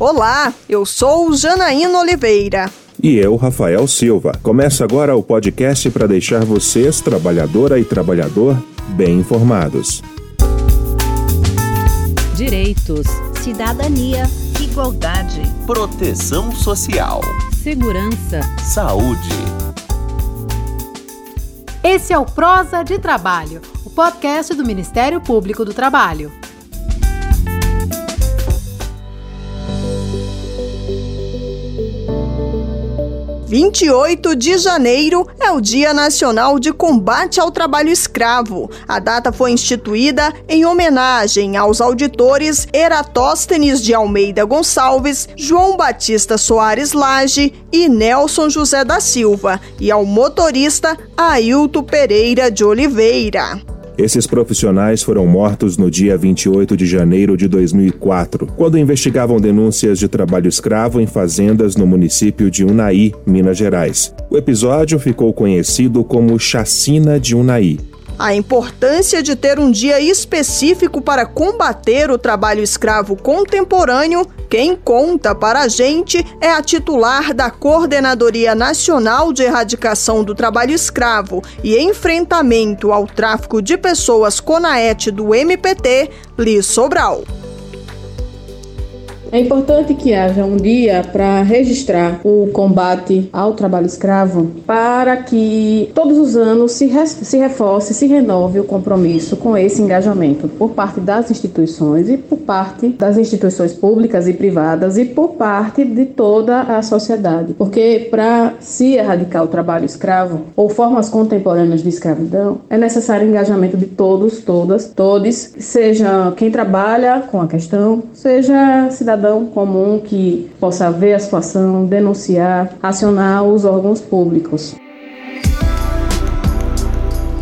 Olá, eu sou Janaína Oliveira. E eu, Rafael Silva. Começa agora o podcast para deixar vocês, trabalhadora e trabalhador, bem informados. Direitos, cidadania, igualdade, proteção social, segurança, saúde. Esse é o Prosa de Trabalho, o podcast do Ministério Público do Trabalho. 28 de janeiro é o Dia Nacional de Combate ao Trabalho Escravo. A data foi instituída em homenagem aos auditores Eratóstenes de Almeida Gonçalves, João Batista Soares Lage e Nelson José da Silva, e ao motorista Ailton Pereira de Oliveira. Esses profissionais foram mortos no dia 28 de janeiro de 2004, quando investigavam denúncias de trabalho escravo em fazendas no município de Unai, Minas Gerais. O episódio ficou conhecido como Chacina de Unai. A importância de ter um dia específico para combater o trabalho escravo contemporâneo, quem conta para a gente é a titular da Coordenadoria Nacional de Erradicação do Trabalho Escravo e Enfrentamento ao Tráfico de Pessoas CONAET do MPT, Liz Sobral. É importante que haja um dia para registrar o combate ao trabalho escravo, para que todos os anos se, re se reforce, se renove o compromisso com esse engajamento por parte das instituições e por parte das instituições públicas e privadas e por parte de toda a sociedade. Porque para se erradicar o trabalho escravo ou formas contemporâneas de escravidão, é necessário o engajamento de todos, todas, todos, seja quem trabalha com a questão, seja cidadão cidadão comum que possa ver a situação, denunciar, acionar os órgãos públicos.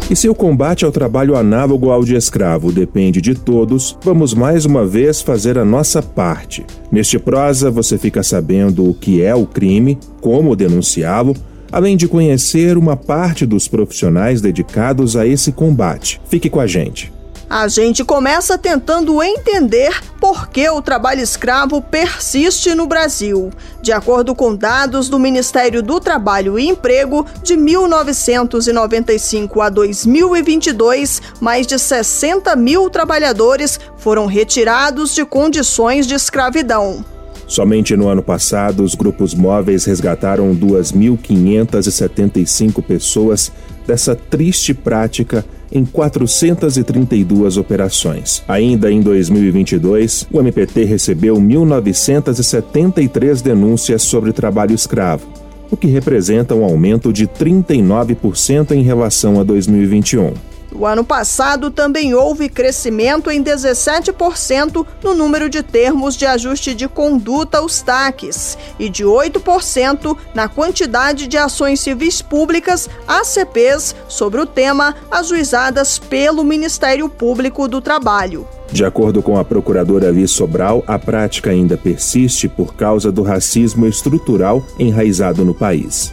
E se o combate ao trabalho análogo ao de escravo depende de todos, vamos mais uma vez fazer a nossa parte. Neste prosa, você fica sabendo o que é o crime, como denunciá-lo, além de conhecer uma parte dos profissionais dedicados a esse combate. Fique com a gente. A gente começa tentando entender por que o trabalho escravo persiste no Brasil. De acordo com dados do Ministério do Trabalho e Emprego, de 1995 a 2022, mais de 60 mil trabalhadores foram retirados de condições de escravidão. Somente no ano passado, os grupos móveis resgataram 2.575 pessoas dessa triste prática em 432 operações. Ainda em 2022, o MPT recebeu 1.973 denúncias sobre trabalho escravo, o que representa um aumento de 39% em relação a 2021. O ano passado também houve crescimento em 17% no número de termos de ajuste de conduta aos TACs e de 8% na quantidade de ações civis públicas, ACPs, sobre o tema ajuizadas pelo Ministério Público do Trabalho. De acordo com a procuradora Liz Sobral, a prática ainda persiste por causa do racismo estrutural enraizado no país.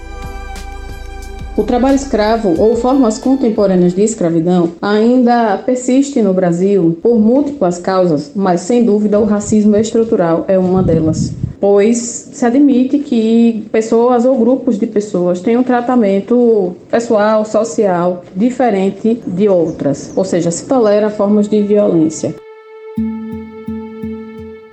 O trabalho escravo ou formas contemporâneas de escravidão ainda persiste no Brasil por múltiplas causas, mas sem dúvida o racismo estrutural é uma delas. Pois se admite que pessoas ou grupos de pessoas têm um tratamento pessoal, social diferente de outras, ou seja, se tolera formas de violência.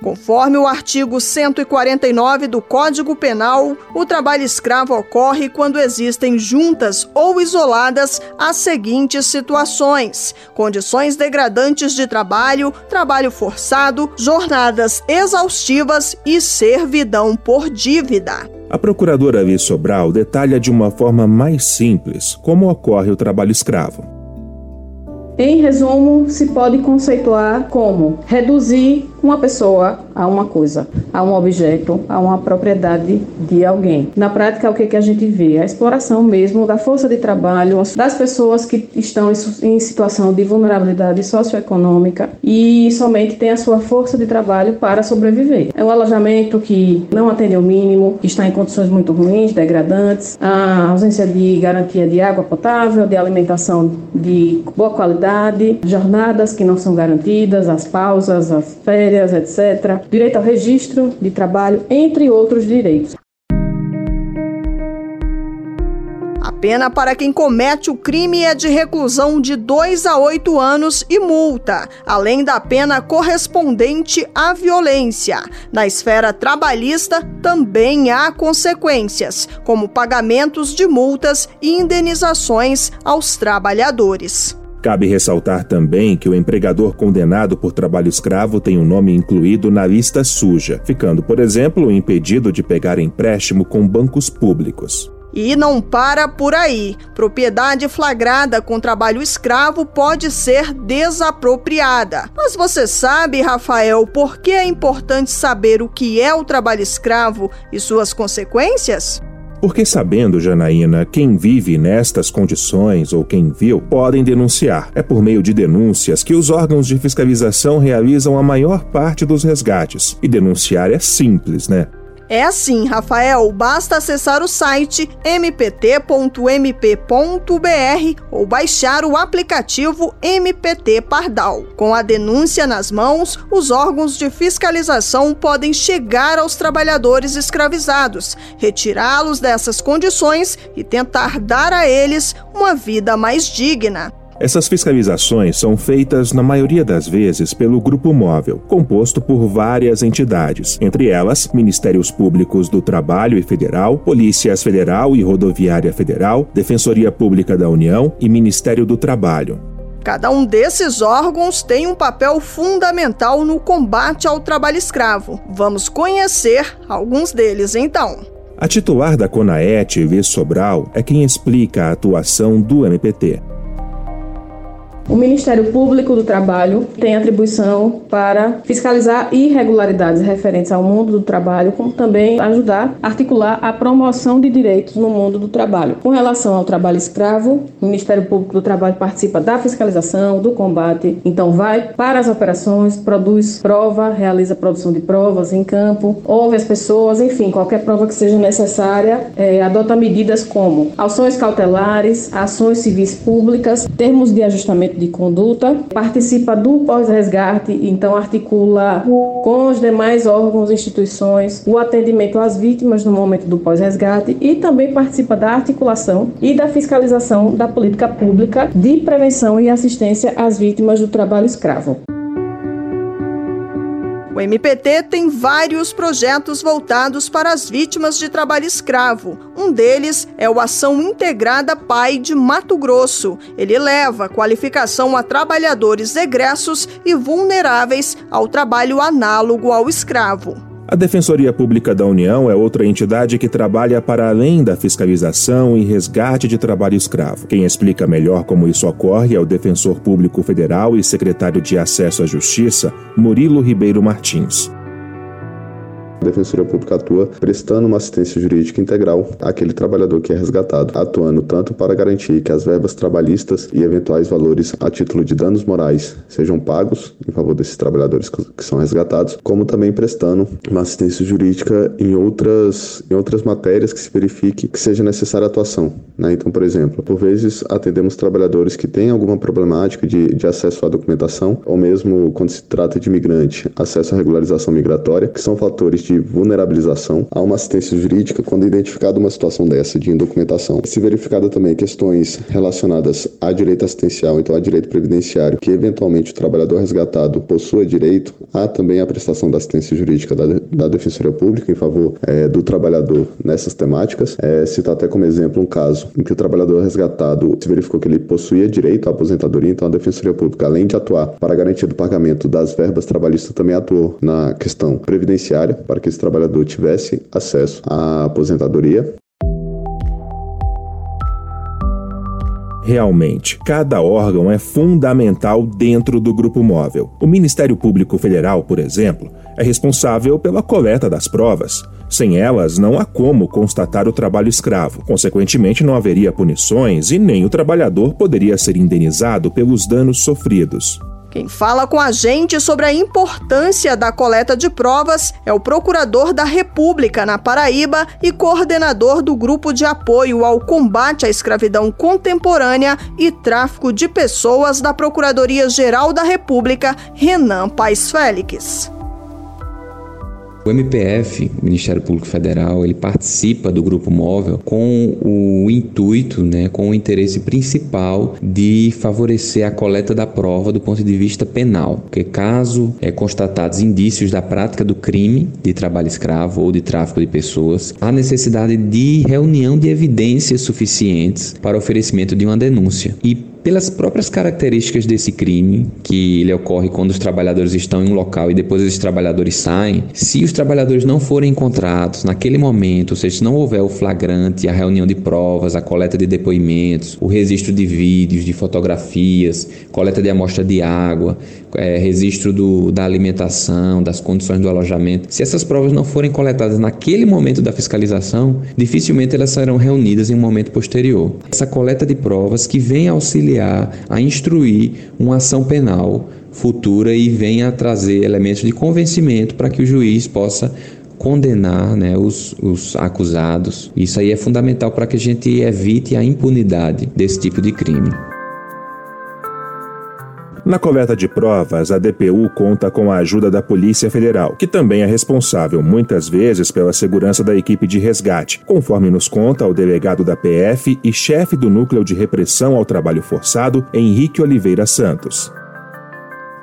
Conforme o artigo 149 do Código Penal, o trabalho escravo ocorre quando existem juntas ou isoladas as seguintes situações: condições degradantes de trabalho, trabalho forçado, jornadas exaustivas e servidão por dívida. A procuradora Alice Sobral detalha de uma forma mais simples como ocorre o trabalho escravo. Em resumo, se pode conceituar como reduzir uma pessoa a uma coisa, a um objeto, a uma propriedade de alguém. Na prática, o que, que a gente vê? A exploração mesmo da força de trabalho das pessoas que estão em situação de vulnerabilidade socioeconômica e somente têm a sua força de trabalho para sobreviver. É um alojamento que não atende ao mínimo, que está em condições muito ruins, degradantes, a ausência de garantia de água potável, de alimentação de boa qualidade, jornadas que não são garantidas, as pausas, as férias férias, etc., direito ao registro de trabalho, entre outros direitos. A pena para quem comete o crime é de reclusão de 2 a 8 anos e multa, além da pena correspondente à violência. Na esfera trabalhista, também há consequências, como pagamentos de multas e indenizações aos trabalhadores. Cabe ressaltar também que o empregador condenado por trabalho escravo tem o um nome incluído na lista suja, ficando, por exemplo, impedido de pegar empréstimo com bancos públicos. E não para por aí. Propriedade flagrada com trabalho escravo pode ser desapropriada. Mas você sabe, Rafael, por que é importante saber o que é o trabalho escravo e suas consequências? Porque sabendo, Janaína, quem vive nestas condições ou quem viu, podem denunciar. É por meio de denúncias que os órgãos de fiscalização realizam a maior parte dos resgates. E denunciar é simples, né? É assim, Rafael, basta acessar o site mpt.mp.br ou baixar o aplicativo MPT Pardal. Com a denúncia nas mãos, os órgãos de fiscalização podem chegar aos trabalhadores escravizados, retirá-los dessas condições e tentar dar a eles uma vida mais digna. Essas fiscalizações são feitas, na maioria das vezes, pelo Grupo Móvel, composto por várias entidades, entre elas Ministérios Públicos do Trabalho e Federal, Polícias Federal e Rodoviária Federal, Defensoria Pública da União e Ministério do Trabalho. Cada um desses órgãos tem um papel fundamental no combate ao trabalho escravo. Vamos conhecer alguns deles então. A titular da CONAET, Liz Sobral, é quem explica a atuação do MPT. O Ministério Público do Trabalho tem atribuição para fiscalizar irregularidades referentes ao mundo do trabalho, como também ajudar a articular a promoção de direitos no mundo do trabalho. Com relação ao trabalho escravo, o Ministério Público do Trabalho participa da fiscalização, do combate, então vai para as operações, produz prova, realiza produção de provas em campo, ouve as pessoas, enfim, qualquer prova que seja necessária, é, adota medidas como ações cautelares, ações civis públicas, termos de ajustamento de conduta, participa do pós-resgate, então articula com os demais órgãos e instituições o atendimento às vítimas no momento do pós-resgate e também participa da articulação e da fiscalização da política pública de prevenção e assistência às vítimas do trabalho escravo. O MPT tem vários projetos voltados para as vítimas de trabalho escravo. Um deles é o Ação Integrada Pai de Mato Grosso. Ele leva qualificação a trabalhadores egressos e vulneráveis ao trabalho análogo ao escravo. A Defensoria Pública da União é outra entidade que trabalha para além da fiscalização e resgate de trabalho escravo. Quem explica melhor como isso ocorre é o Defensor Público Federal e Secretário de Acesso à Justiça, Murilo Ribeiro Martins. A Defensoria Pública atua prestando uma assistência jurídica integral àquele trabalhador que é resgatado, atuando tanto para garantir que as verbas trabalhistas e eventuais valores a título de danos morais sejam pagos em favor desses trabalhadores que são resgatados, como também prestando uma assistência jurídica em outras, em outras matérias que se verifique que seja necessária atuação. Né? Então, por exemplo, por vezes atendemos trabalhadores que têm alguma problemática de, de acesso à documentação, ou mesmo quando se trata de imigrante, acesso à regularização migratória, que são fatores de de vulnerabilização a uma assistência jurídica quando identificada uma situação dessa de indocumentação. Se verificada também questões relacionadas a direito assistencial, então a direito previdenciário, que eventualmente o trabalhador resgatado possua direito, há também a prestação da assistência jurídica da, da Defensoria Pública em favor é, do trabalhador nessas temáticas. É, citar até como exemplo um caso em que o trabalhador resgatado se verificou que ele possuía direito à aposentadoria, então a Defensoria Pública, além de atuar para garantia do pagamento das verbas trabalhistas, também atuou na questão previdenciária para que esse trabalhador tivesse acesso à aposentadoria. Realmente, cada órgão é fundamental dentro do grupo móvel. O Ministério Público Federal, por exemplo, é responsável pela coleta das provas. Sem elas, não há como constatar o trabalho escravo. Consequentemente, não haveria punições e nem o trabalhador poderia ser indenizado pelos danos sofridos. Quem fala com a gente sobre a importância da coleta de provas é o Procurador da República na Paraíba e coordenador do Grupo de Apoio ao Combate à Escravidão Contemporânea e Tráfico de Pessoas da Procuradoria-Geral da República, Renan Paes Félix. O MPF, o Ministério Público Federal, ele participa do grupo móvel com o intuito, né, com o interesse principal de favorecer a coleta da prova do ponto de vista penal, porque caso é constatados indícios da prática do crime de trabalho escravo ou de tráfico de pessoas, há necessidade de reunião de evidências suficientes para oferecimento de uma denúncia. E pelas próprias características desse crime, que ele ocorre quando os trabalhadores estão em um local e depois esses trabalhadores saem, se os trabalhadores não forem encontrados naquele momento, ou seja, se não houver o flagrante, a reunião de provas, a coleta de depoimentos, o registro de vídeos, de fotografias, coleta de amostra de água, é, registro do, da alimentação, das condições do alojamento, se essas provas não forem coletadas naquele momento da fiscalização, dificilmente elas serão reunidas em um momento posterior. Essa coleta de provas que vem auxiliar auxiliar a instruir uma ação penal futura e venha trazer elementos de convencimento para que o juiz possa condenar né, os, os acusados. Isso aí é fundamental para que a gente evite a impunidade desse tipo de crime. Na coleta de provas, a DPU conta com a ajuda da Polícia Federal, que também é responsável muitas vezes pela segurança da equipe de resgate, conforme nos conta o delegado da PF e chefe do Núcleo de Repressão ao Trabalho Forçado, Henrique Oliveira Santos.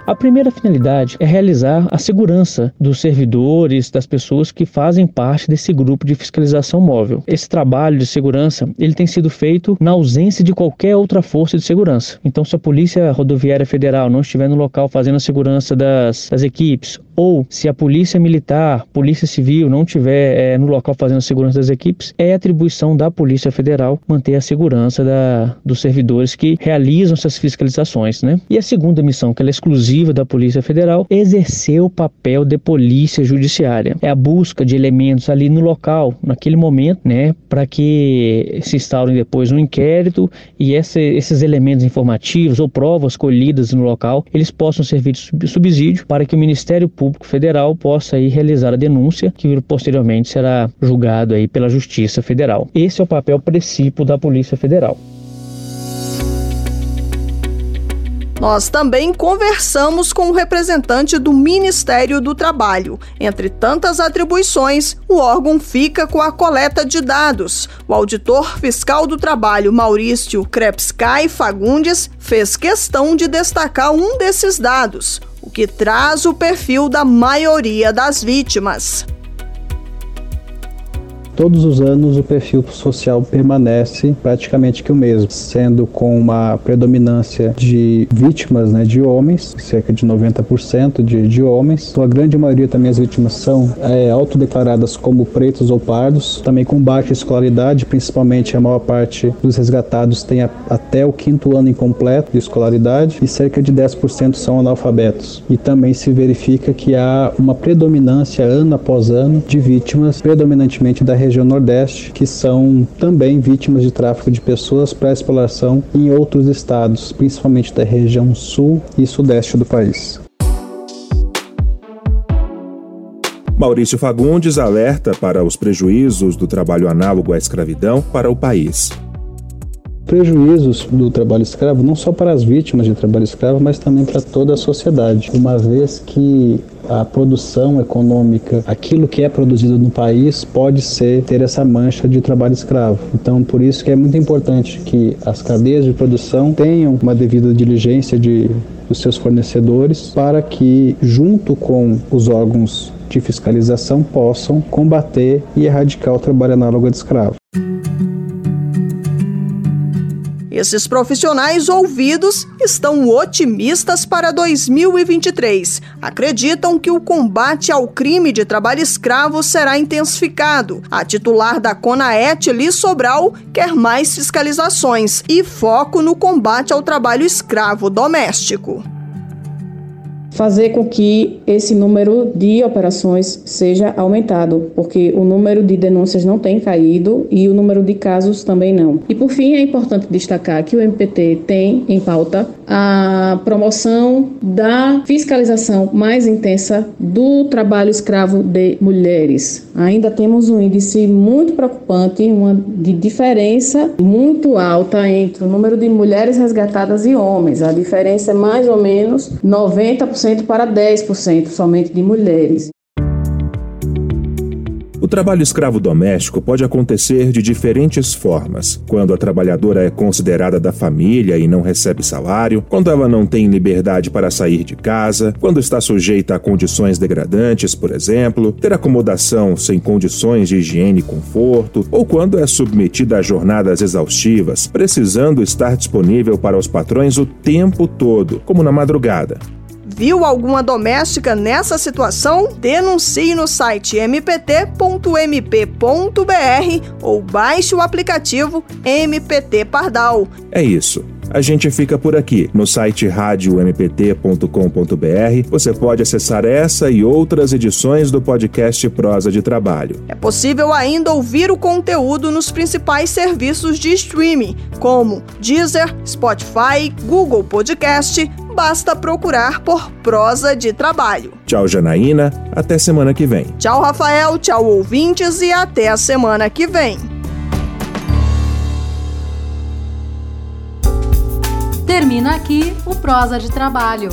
A primeira finalidade é realizar a segurança dos servidores, das pessoas que fazem parte desse grupo de fiscalização móvel. Esse trabalho de segurança ele tem sido feito na ausência de qualquer outra força de segurança. Então, se a Polícia Rodoviária Federal não estiver no local fazendo a segurança das, das equipes, ou se a Polícia Militar, Polícia Civil não estiver é, no local fazendo a segurança das equipes, é atribuição da Polícia Federal manter a segurança da, dos servidores que realizam essas fiscalizações. Né? E a segunda missão, que é exclusiva exclusiva da Polícia Federal, exercer o papel de polícia judiciária. É a busca de elementos ali no local, naquele momento, né, para que se instaurem depois um inquérito e esse, esses elementos informativos ou provas colhidas no local, eles possam servir de subsídio para que o Ministério Público Federal possa aí realizar a denúncia que posteriormente será julgado aí pela Justiça Federal. Esse é o papel princípio da Polícia Federal. Nós também conversamos com o representante do Ministério do Trabalho. Entre tantas atribuições, o órgão fica com a coleta de dados. O auditor fiscal do trabalho, Maurício Krepsky Fagundes, fez questão de destacar um desses dados, o que traz o perfil da maioria das vítimas. Todos os anos o perfil social permanece praticamente que o mesmo, sendo com uma predominância de vítimas né, de homens, cerca de 90% de, de homens. Então, a grande maioria também as vítimas são é, autodeclaradas como pretos ou pardos, também com baixa escolaridade, principalmente a maior parte dos resgatados tem a, até o quinto ano incompleto de escolaridade e cerca de 10% são analfabetos. E também se verifica que há uma predominância ano após ano de vítimas, predominantemente da região região Nordeste, que são também vítimas de tráfico de pessoas para exploração em outros estados, principalmente da região Sul e Sudeste do país. Maurício Fagundes alerta para os prejuízos do trabalho análogo à escravidão para o país prejuízos do trabalho escravo, não só para as vítimas de trabalho escravo, mas também para toda a sociedade, uma vez que a produção econômica, aquilo que é produzido no país, pode ser ter essa mancha de trabalho escravo. Então, por isso que é muito importante que as cadeias de produção tenham uma devida diligência de dos seus fornecedores para que, junto com os órgãos de fiscalização, possam combater e erradicar o trabalho análogo de escravo. Esses profissionais ouvidos estão otimistas para 2023. Acreditam que o combate ao crime de trabalho escravo será intensificado. A titular da CONAET, Liz Sobral, quer mais fiscalizações e foco no combate ao trabalho escravo doméstico fazer com que esse número de operações seja aumentado, porque o número de denúncias não tem caído e o número de casos também não. E por fim, é importante destacar que o MPT tem em pauta a promoção da fiscalização mais intensa do trabalho escravo de mulheres. Ainda temos um índice muito preocupante, uma de diferença muito alta entre o número de mulheres resgatadas e homens. A diferença é mais ou menos 90% para 10% somente de mulheres. O trabalho escravo doméstico pode acontecer de diferentes formas. Quando a trabalhadora é considerada da família e não recebe salário, quando ela não tem liberdade para sair de casa, quando está sujeita a condições degradantes, por exemplo, ter acomodação sem condições de higiene e conforto, ou quando é submetida a jornadas exaustivas, precisando estar disponível para os patrões o tempo todo, como na madrugada. Viu alguma doméstica nessa situação? Denuncie no site mpt.mp.br ou baixe o aplicativo MPT Pardal. É isso. A gente fica por aqui. No site radiompt.com.br você pode acessar essa e outras edições do podcast Prosa de Trabalho. É possível ainda ouvir o conteúdo nos principais serviços de streaming, como Deezer, Spotify, Google Podcast. Basta procurar por Prosa de Trabalho. Tchau, Janaína. Até semana que vem. Tchau, Rafael. Tchau, ouvintes. E até a semana que vem. Termina aqui o Prosa de Trabalho.